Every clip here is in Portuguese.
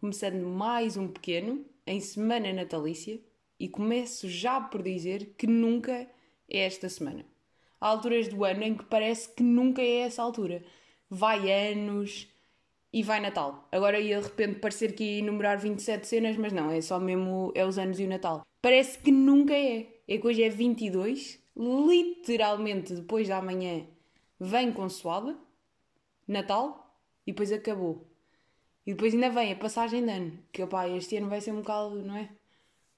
começando mais um pequeno, em semana natalícia, e começo já por dizer que nunca é esta semana. Há alturas do ano em que parece que nunca é essa altura. Vai anos e vai Natal. Agora ia de repente parecer que ia enumerar 27 cenas, mas não, é só mesmo é os anos e o Natal. Parece que nunca é. É que hoje é 22, literalmente depois da manhã vem consoada, Natal e depois acabou. E depois ainda vem a passagem de ano, que opá, este ano vai ser um bocado, não é?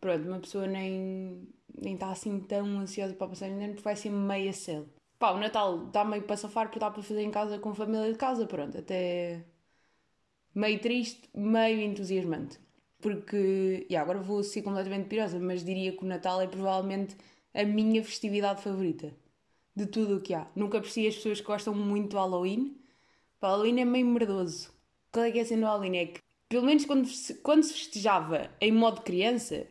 Pronto, uma pessoa nem nem está assim tão ansiosa para a passagem de ano porque vai ser meia cedo. Pá, o Natal está meio para safar porque está para fazer em casa com a família de casa, pronto, até meio triste, meio entusiasmante. Porque, e agora vou ser completamente pirosa, mas diria que o Natal é provavelmente a minha festividade favorita de tudo o que há. Nunca apreciei as pessoas que gostam muito do Halloween. O Halloween é meio merdoso. Qual é que é o Halloween? É que, pelo menos quando, quando se festejava em modo criança,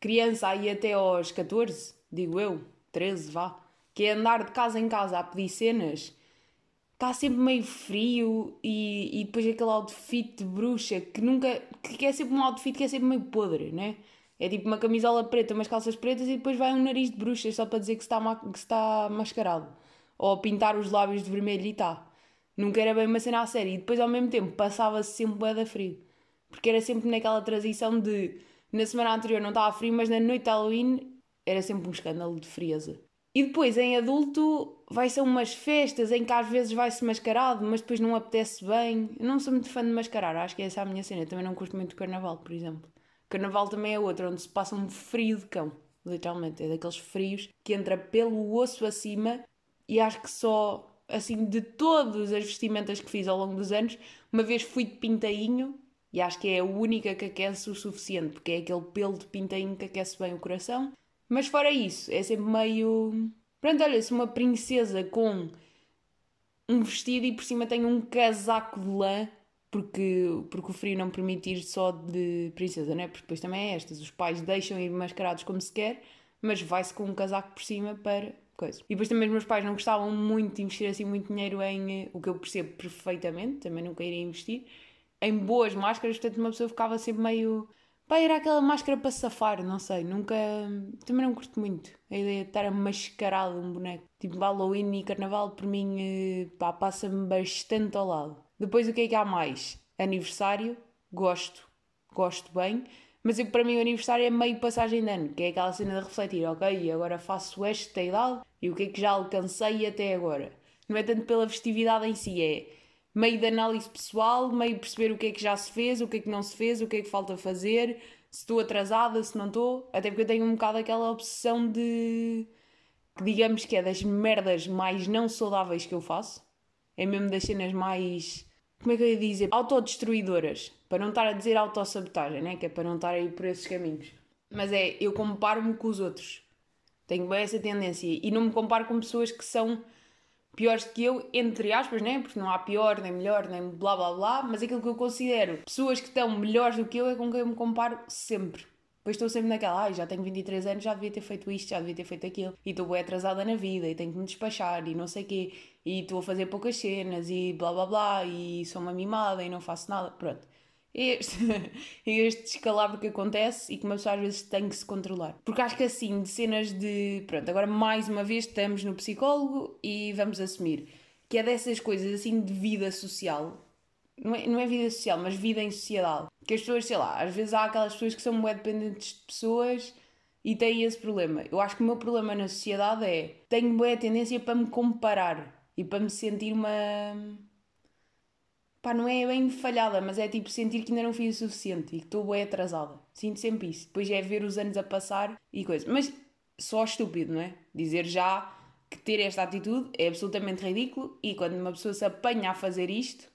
criança aí até aos 14, digo eu, 13, vá, que é andar de casa em casa a pedir cenas, está sempre meio frio e, e depois aquele outfit de bruxa que nunca. que é sempre um outfit que é sempre meio podre, né? É tipo uma camisola preta, umas calças pretas e depois vai um nariz de bruxa só para dizer que está, que se está mascarado. Ou pintar os lábios de vermelho e tá. Nunca era bem uma cena a sério. E depois ao mesmo tempo passava-se sempre bué da frio. Porque era sempre naquela transição de na semana anterior não estava frio, mas na noite de Halloween era sempre um escândalo de frieza. E depois, em adulto, vai ser umas festas em que às vezes vai-se mascarado, mas depois não apetece bem. Eu não sou muito fã de mascarar, acho que essa é a minha cena. Eu também não gosto muito do carnaval, por exemplo. Carnaval também é outro, onde se passa um frio de cão, literalmente. É daqueles frios que entra pelo osso acima e acho que só, assim, de todas as vestimentas que fiz ao longo dos anos, uma vez fui de pintainho e acho que é a única que aquece o suficiente, porque é aquele pelo de pintainho que aquece bem o coração. Mas fora isso, é sempre meio. Pronto, olha, se uma princesa com um vestido e por cima tem um casaco de lã, porque, porque o frio não permite ir só de princesa, né? Porque depois também é estas: os pais deixam ir mascarados como se quer, mas vai-se com um casaco por cima para coisa. E depois também os meus pais não gostavam muito de investir assim muito dinheiro em eh, o que eu percebo perfeitamente, também nunca iria investir em boas máscaras, portanto uma pessoa ficava sempre meio. Pá, era aquela máscara para safar, não sei, nunca. Também não curto muito a ideia de estar a mascarar um boneco. Tipo, Halloween e Carnaval, por mim, eh, pá, passa-me bastante ao lado. Depois o que é que há mais? Aniversário, gosto, gosto bem, mas eu, para mim o aniversário é meio passagem de ano, que é aquela cena de refletir, ok, agora faço esta idade e o que é que já alcancei até agora. Não é tanto pela festividade em si, é meio de análise pessoal, meio perceber o que é que já se fez, o que é que não se fez, o que é que falta fazer, se estou atrasada, se não estou. Até porque eu tenho um bocado aquela obsessão de. que digamos que é das merdas mais não saudáveis que eu faço. É mesmo das cenas mais. Como é que eu ia dizer? Autodestruidoras. Para não estar a dizer autossabotagem, né? Que é para não estar a ir por esses caminhos. Mas é, eu comparo-me com os outros. Tenho bem essa tendência. E não me comparo com pessoas que são piores que eu, entre aspas, né? Porque não há pior, nem melhor, nem blá blá blá, mas aquilo que eu considero pessoas que estão melhores do que eu é com quem eu me comparo sempre. Depois estou sempre naquela, ai, já tenho 23 anos, já devia ter feito isto, já devia ter feito aquilo, e estou bem atrasada na vida, e tenho que me despachar, e não sei o quê, e estou a fazer poucas cenas, e blá blá blá, e sou uma mimada, e não faço nada, pronto este, este descalabro que acontece e que uma pessoa às vezes tem que se controlar. Porque acho que assim, de cenas de. Pronto, agora mais uma vez estamos no psicólogo e vamos assumir que é dessas coisas assim de vida social. Não é, não é vida social, mas vida em sociedade. Que as pessoas, sei lá, às vezes há aquelas pessoas que são muito dependentes de pessoas e têm esse problema. Eu acho que o meu problema na sociedade é tenho boa tendência para me comparar e para me sentir uma pá, não é bem falhada, mas é tipo sentir que ainda não fiz o suficiente e que estou bem atrasada. Sinto sempre isso. Depois é ver os anos a passar e coisa. Mas só estúpido, não é? Dizer já que ter esta atitude é absolutamente ridículo e quando uma pessoa se apanha a fazer isto,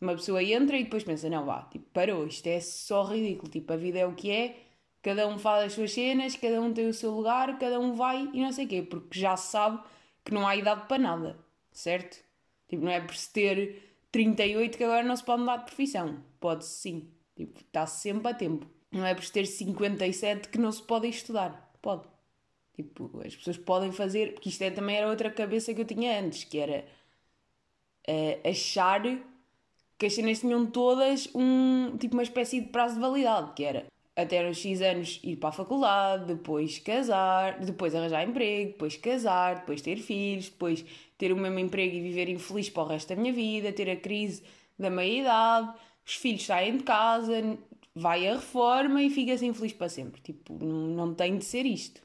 uma pessoa entra e depois pensa, não vá, tipo, parou, isto é só ridículo, tipo, a vida é o que é, cada um faz as suas cenas, cada um tem o seu lugar, cada um vai e não sei o quê, porque já sabe que não há idade para nada, certo? Tipo, não é por se ter 38 que agora não se pode mudar de profissão. Pode-se sim. Tipo, está sempre a tempo. Não é por ter 57 que não se pode estudar. Pode. Tipo, as pessoas podem fazer. Porque isto é, também era outra cabeça que eu tinha antes, que era uh, achar que as cenas tinham todas um, tipo uma espécie de prazo de validade, que era até aos X anos ir para a faculdade, depois casar, depois arranjar emprego, depois casar, depois ter filhos, depois ter o mesmo emprego e viver infeliz para o resto da minha vida, ter a crise da meia-idade, os filhos saem de casa, vai a reforma e fica-se infeliz para sempre. Tipo, não, não tem de ser isto.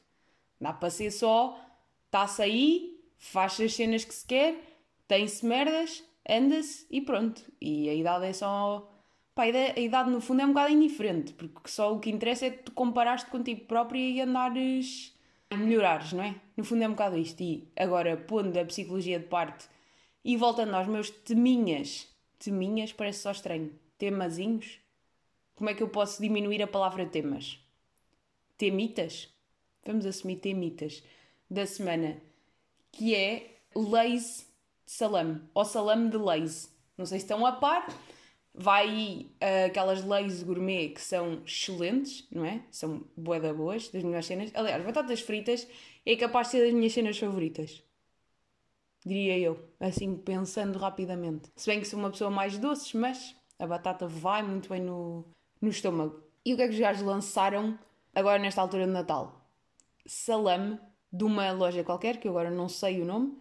Dá para ser só, está-se aí, faz as cenas que se quer, tem-se merdas, anda-se e pronto. E a idade é só. Pá, a idade no fundo é um bocado indiferente, porque só o que interessa é tu comparares-te contigo próprio e andares a melhorares, não é? No fundo é um bocado isto. E agora, pondo a psicologia de parte e voltando aos meus teminhas, teminhas parece só estranho, temazinhos, como é que eu posso diminuir a palavra temas? Temitas? Vamos assumir temitas da semana, que é leis de salame, ou salame de leis. Não sei se estão a par. Vai uh, aquelas leis gourmet que são excelentes, não é? São boeda boas, das minhas cenas. Aliás, batatas fritas é capaz de ser das minhas cenas favoritas. Diria eu, assim pensando rapidamente. Se bem que sou uma pessoa mais doces, mas a batata vai muito bem no, no estômago. E o que é que os gajos lançaram agora nesta altura de Natal? Salame de uma loja qualquer, que eu agora não sei o nome,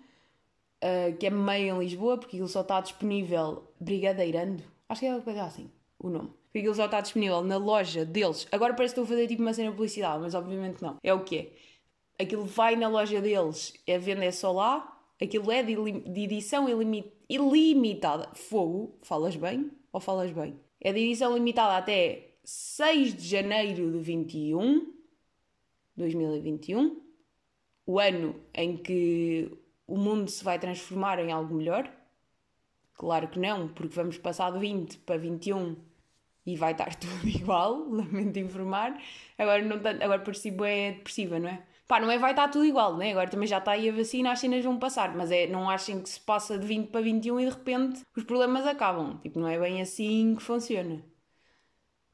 uh, que é meio em Lisboa, porque ele só está disponível brigadeirando. Acho que é coisa assim, o nome. Porque ele só está disponível na loja deles. Agora parece que estou a fazer tipo uma cena de publicidade, mas obviamente não. É o que é. Aquilo vai na loja deles, a venda é só lá, aquilo é de, de edição ilimit ilimitada. Fogo, falas bem ou falas bem? É de edição limitada até 6 de janeiro de 21, 2021, o ano em que o mundo se vai transformar em algo melhor? Claro que não, porque vamos passar de 20 para 21 e vai estar tudo igual, lamento informar. Agora, não tanto, agora si é depressiva, não é? Pá, não é vai estar tudo igual, né? Agora também já está aí a vacina, as cenas vão passar, mas é, não achem que se passa de 20 para 21 e de repente os problemas acabam. Tipo, não é bem assim que funciona.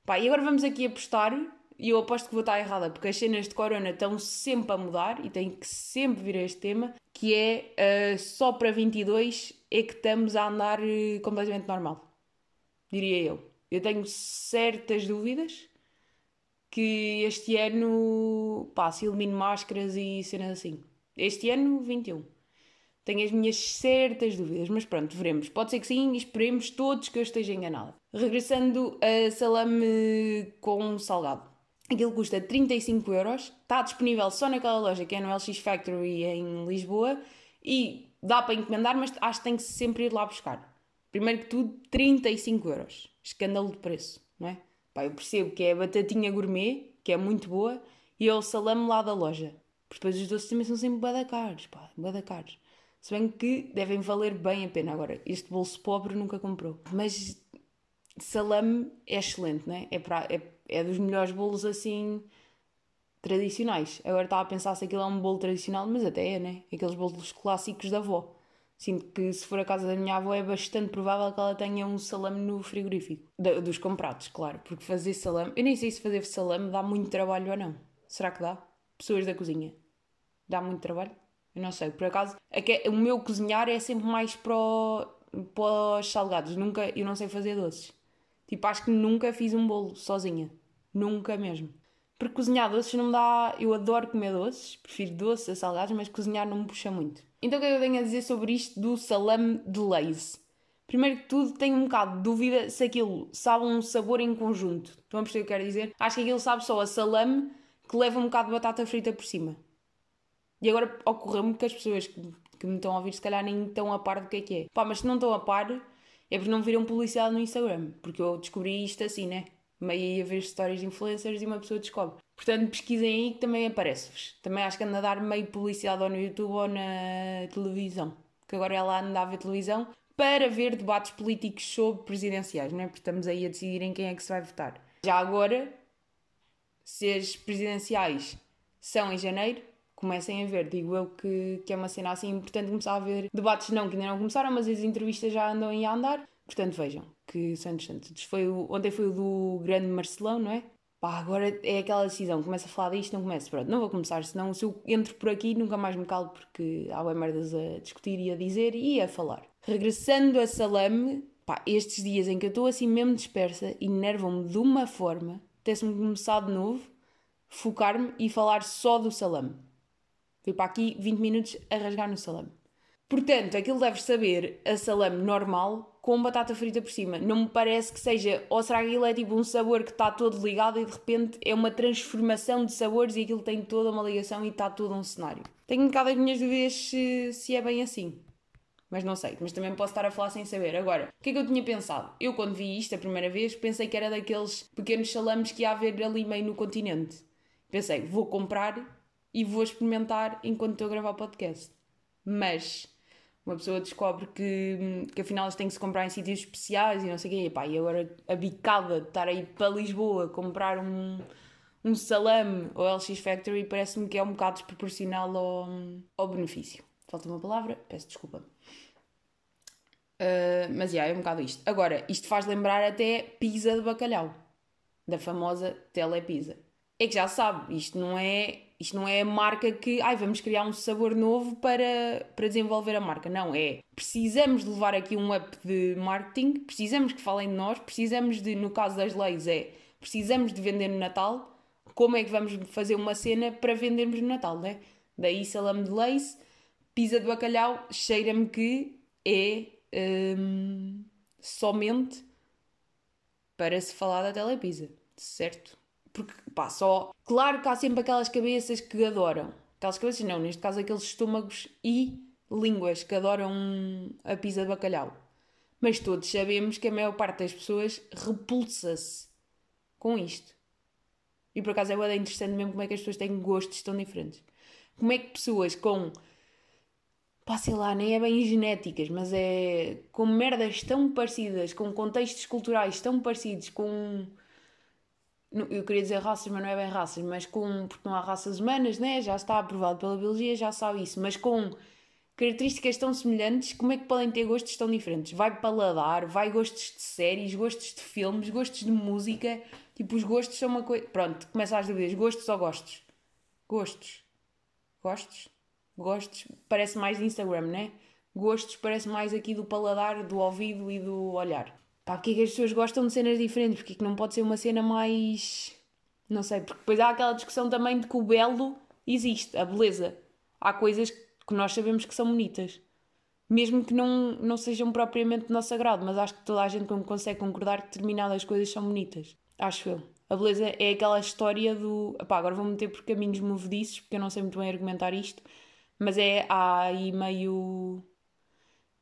Pá, e agora vamos aqui apostar e eu aposto que vou estar errada, porque as cenas de corona estão sempre a mudar e tem que sempre vir a este tema, que é uh, só para 22 é que estamos a andar uh, completamente normal. Diria eu. Eu tenho certas dúvidas que este ano, pá, se elimino máscaras e cenas assim. Este ano, 21. Tenho as minhas certas dúvidas, mas pronto, veremos. Pode ser que sim esperemos todos que eu esteja enganada. Regressando a salame com salgado. Aquilo custa 35 euros, está disponível só naquela loja que é no LX Factory em Lisboa e dá para encomendar, mas acho que tem que sempre ir lá buscar. Primeiro que tudo, 35 euros. Escândalo de preço, não é? Pá, eu percebo que é a batatinha gourmet, que é muito boa, e é o salame lá da loja. Porque depois os doces também são sempre bada caros, pá, bada caros. Se bem que devem valer bem a pena. Agora, este bolso pobre nunca comprou. Mas salame é excelente, né? é? Pra, é, é dos melhores bolos assim tradicionais. Agora estava a pensar se aquilo é um bolo tradicional, mas até é, né? Aqueles bolos clássicos da avó. Sinto que se for a casa da minha avó é bastante provável que ela tenha um salame no frigorífico. dos comprados, claro. Porque fazer salame. Eu nem sei se fazer salame dá muito trabalho ou não. Será que dá? Pessoas da cozinha. Dá muito trabalho? Eu não sei. Por acaso, é o meu cozinhar é sempre mais para, para os salgados. Nunca, eu não sei fazer doces. Tipo, acho que nunca fiz um bolo sozinha. Nunca mesmo. Porque cozinhar doces não me dá. Eu adoro comer doces, prefiro doces a salgados, mas cozinhar não me puxa muito. Então o que é que eu tenho a dizer sobre isto do salame de Lays? Primeiro que tudo, tenho um bocado de dúvida se aquilo sabe um sabor em conjunto. Estão a perceber o que eu quero dizer? Acho que aquilo sabe só a salame que leva um bocado de batata frita por cima. E agora ocorreu-me que as pessoas que, que me estão a ouvir se calhar nem estão a par do que é que é. Pá, mas se não estão a par, é porque não viram publicidade no Instagram. Porque eu descobri isto assim, né? Meio a ver histórias de influencers e uma pessoa descobre. Portanto, pesquisem aí que também aparece-vos. Também acho que anda a dar meio publicidade ou no YouTube ou na televisão. Que agora ela anda a ver televisão para ver debates políticos sobre presidenciais, não é? Porque estamos aí a decidir em quem é que se vai votar. Já agora, se as presidenciais são em janeiro, comecem a ver. Digo eu que, que é uma cena assim importante começar a ver debates, não, que ainda não começaram, mas as entrevistas já andam a andar. Portanto, vejam que são interessantes. Foi o, ontem foi o do grande Marcelão, não é? Pá, agora é aquela decisão, começa a falar disto, não começo, pronto, não vou começar, senão se eu entro por aqui nunca mais me calo porque há bem merdas a discutir e a dizer e a falar. Regressando a Salame, pá, estes dias em que eu estou assim mesmo dispersa, enervam-me de uma forma, até-se-me começar de novo, focar-me e falar só do salame. Para aqui 20 minutos a rasgar no salame. Portanto, aquilo deves saber a salame normal com batata frita por cima. Não me parece que seja. Ou será que aquilo é tipo um sabor que está todo ligado e de repente é uma transformação de sabores e aquilo tem toda uma ligação e está todo um cenário. Tenho um bocado as minhas dúvidas se, se é bem assim. Mas não sei, mas também posso estar a falar sem saber. Agora, o que é que eu tinha pensado? Eu, quando vi isto a primeira vez, pensei que era daqueles pequenos salames que ia haver ali meio no continente. Pensei, vou comprar e vou experimentar enquanto estou a gravar o podcast. Mas uma pessoa descobre que, que afinal eles têm que se comprar em sítios especiais e não sei o quê. E, pá, e agora a bicada de estar aí para Lisboa comprar um, um salame ao LX Factory parece-me que é um bocado desproporcional ao, ao benefício. Falta uma palavra, peço desculpa. Uh, mas yeah, é um bocado isto. Agora, isto faz lembrar até pizza de bacalhau, da famosa Telepizza. É que já sabe, isto não é, isto não é a marca que ai, vamos criar um sabor novo para, para desenvolver a marca. Não, é precisamos de levar aqui um up de marketing, precisamos que falem de nós, precisamos de, no caso das leis, é precisamos de vender no Natal. Como é que vamos fazer uma cena para vendermos no Natal, né? Daí salame de leite, pizza de bacalhau, cheira-me que é hum, somente para se falar da telepisa, certo? Porque, pá, só. Claro que há sempre aquelas cabeças que adoram. Aquelas cabeças, não, neste caso, aqueles estômagos e línguas que adoram a pizza de bacalhau. Mas todos sabemos que a maior parte das pessoas repulsa-se com isto. E por acaso é bem interessante mesmo como é que as pessoas têm gostos tão diferentes. Como é que pessoas com pá, sei lá, nem é bem genéticas, mas é com merdas tão parecidas, com contextos culturais tão parecidos, com. Eu queria dizer raças, mas não é bem raças, mas com. Porque não há raças humanas, né? Já está aprovado pela biologia, já sabe isso, mas com características tão semelhantes, como é que podem ter gostos tão diferentes? Vai paladar, vai gostos de séries, gostos de filmes, gostos de música. Tipo, os gostos são uma coisa. Pronto, começa às dúvidas: gostos ou gostos? Gostos. Gostos? Gostos parece mais Instagram, né? Gostos parece mais aqui do paladar, do ouvido e do olhar. Pá, porque é que as pessoas gostam de cenas diferentes? Porque é que não pode ser uma cena mais. Não sei, porque depois há aquela discussão também de que o belo existe, a beleza. Há coisas que nós sabemos que são bonitas. Mesmo que não, não sejam propriamente do nosso agrado, mas acho que toda a gente consegue concordar que determinadas coisas são bonitas. Acho eu. A beleza é aquela história do. Pá, agora vou meter por caminhos movediços, porque eu não sei muito bem argumentar isto mas é, há aí meio.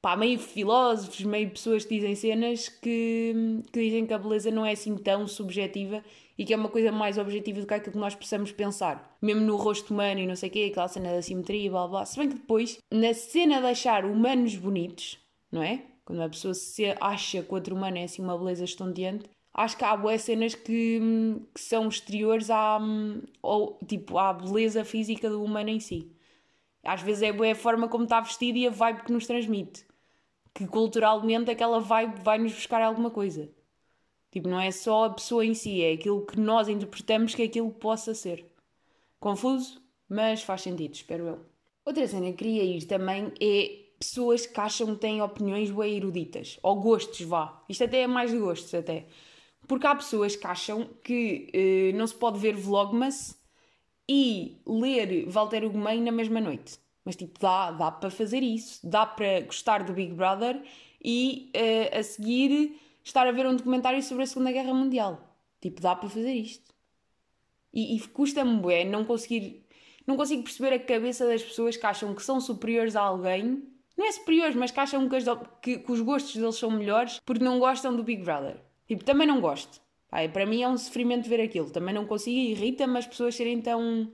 Pá, meio filósofos, meio pessoas que dizem cenas que, que dizem que a beleza não é assim tão subjetiva e que é uma coisa mais objetiva do que aquilo que nós possamos pensar. Mesmo no rosto humano e não sei o quê, aquela cena da simetria e blá blá. Se bem que depois, na cena de achar humanos bonitos, não é? Quando a pessoa se acha que o outro humano é assim uma beleza estonteante, acho que há boas cenas que, que são exteriores à, ou, tipo, à beleza física do humano em si. Às vezes é a forma como está vestido e a vibe que nos transmite. Que culturalmente aquela vibe vai-nos buscar alguma coisa. Tipo, não é só a pessoa em si, é aquilo que nós interpretamos que é aquilo possa ser. Confuso, mas faz sentido, espero eu. Outra cena que queria ir também é pessoas que acham que têm opiniões bem eruditas. Ou gostos, vá. Isto até é mais de gostos, até. Porque há pessoas que acham que eh, não se pode ver Vlogmas e ler Walter Ugumem na mesma noite. Mas tipo, dá, dá para fazer isso, dá para gostar do Big Brother e uh, a seguir estar a ver um documentário sobre a Segunda Guerra Mundial. Tipo, dá para fazer isto. E, e custa-me bué não conseguir. Não consigo perceber a cabeça das pessoas que acham que são superiores a alguém. Não é superiores, mas que acham que, as, que, que os gostos deles são melhores porque não gostam do Big Brother. Tipo, também não gosto. Para mim é um sofrimento ver aquilo. Também não consigo, irrita-me as pessoas serem tão.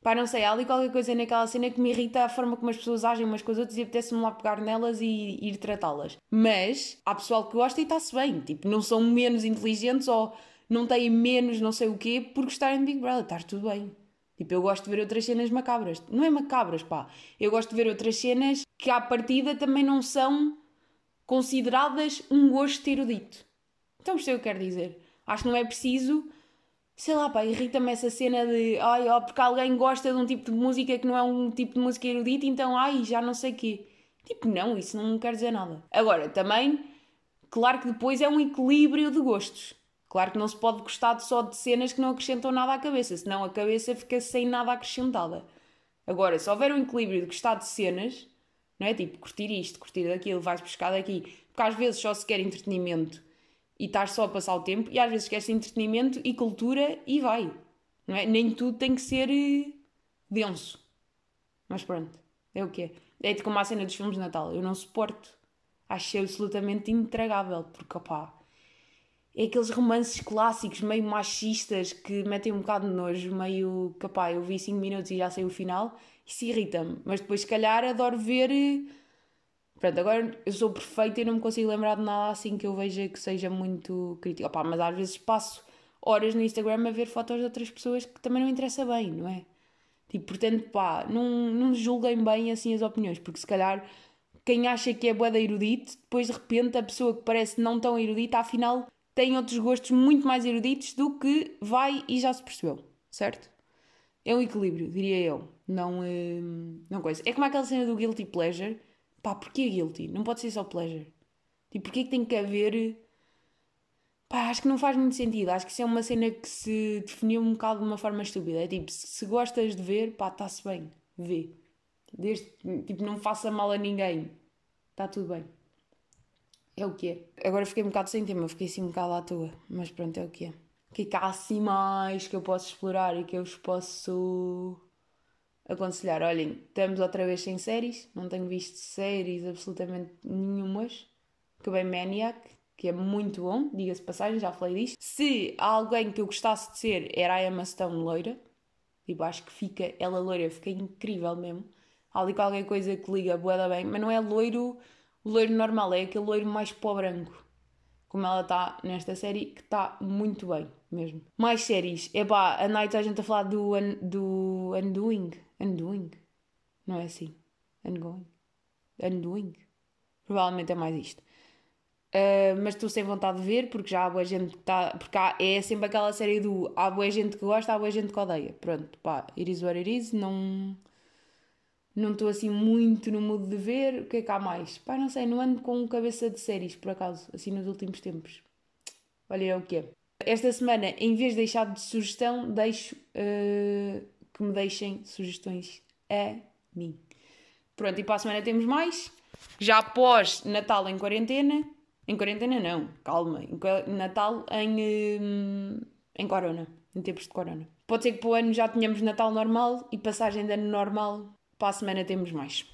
Pá, não sei, há ali qualquer coisa naquela cena que me irrita a forma como as pessoas agem umas com as outras e apetece-me lá pegar nelas e ir tratá-las. Mas há pessoal que gosta e está-se bem. Tipo, não são menos inteligentes ou não têm menos não sei o quê por gostarem de Big Brother. Está tudo bem. Tipo, eu gosto de ver outras cenas macabras. Não é macabras, pá. Eu gosto de ver outras cenas que à partida também não são consideradas um gosto erudito. Então percebeu o que quero dizer? Acho que não é preciso, sei lá, pá, irrita-me essa cena de, ai, ó, porque alguém gosta de um tipo de música que não é um tipo de música erudita, então, ai, já não sei quê. Tipo, não, isso não quer dizer nada. Agora, também Claro que depois é um equilíbrio de gostos. Claro que não se pode gostar só de cenas que não acrescentam nada à cabeça, senão a cabeça fica sem nada acrescentada. Agora, se houver um equilíbrio de gostar de cenas, não é? Tipo, curtir isto, curtir aquilo, vais buscar daqui. Porque às vezes só se quer entretenimento e estás só a passar o tempo, e às vezes queres entretenimento e cultura e vai. Não é? Nem tudo tem que ser eh, denso. Mas pronto, é o que é. É como a cena dos filmes de Natal. Eu não suporto. Acho absolutamente intragável, porque opá, é aqueles romances clássicos, meio machistas, que metem um bocado de nojo, meio capaz. Eu vi 5 minutos e já sei o final, isso irrita-me. Mas depois, se calhar, adoro ver. Pronto, agora eu sou perfeita e não me consigo lembrar de nada assim que eu veja que seja muito crítico. Opá, mas às vezes passo horas no Instagram a ver fotos de outras pessoas que também não interessa bem, não é? Tipo, portanto, pá, não, não julguem bem assim as opiniões, porque se calhar quem acha que é boa da erudito, depois de repente a pessoa que parece não tão erudita, afinal tem outros gostos muito mais eruditos do que vai e já se percebeu, certo? É um equilíbrio, diria eu. Não, hum, não coisa. É como aquela cena do guilty pleasure. Pá, porquê guilty? Não pode ser só pleasure. Tipo, porquê que tem que haver Pá, acho que não faz muito sentido. Acho que isso é uma cena que se definiu um bocado de uma forma estúpida. É tipo, se gostas de ver, pá, está-se bem, vê. Desde, tipo, não faça mal a ninguém. Está tudo bem. É o que é. Agora fiquei um bocado sem tema, fiquei assim um bocado à toa. Mas pronto, é o que é. O que é que há assim mais que eu posso explorar e que eu vos posso aconselhar? Olhem, estamos outra vez sem séries. Não tenho visto séries absolutamente nenhumas. Acabei Maniac que é muito bom, diga-se passagem, já falei disto. Se há alguém que eu gostasse de ser, era a Emma Stone loira. Tipo, acho que fica, ela loira, fica incrível mesmo. Há ali qualquer coisa que liga boeda bem, mas não é loiro, loiro normal, é aquele loiro mais pó branco. Como ela está nesta série, que está muito bem mesmo. Mais séries. É pá, a Night a gente a falar do, un, do Undoing. Undoing? Não é assim? Ungoing? Undoing? Provavelmente é mais isto. Uh, mas estou sem vontade de ver porque já há boa gente que está. Porque há, é sempre aquela série do há boa gente que gosta, há boa gente que odeia. Pronto, pá, it is what it is. Não. Não estou assim muito no mood de ver. O que é que há mais? Pá, não sei, não ando com cabeça de séries por acaso, assim nos últimos tempos. Olha é o que é. Esta semana, em vez de deixar de sugestão, deixo uh, que me deixem sugestões a mim. Pronto, e para a semana temos mais. Já após Natal em quarentena, em quarentena não, calma. Natal em, hum, em Corona, em tempos de Corona. Pode ser que para o ano já tenhamos Natal normal e passagem de ano normal, para a semana temos mais.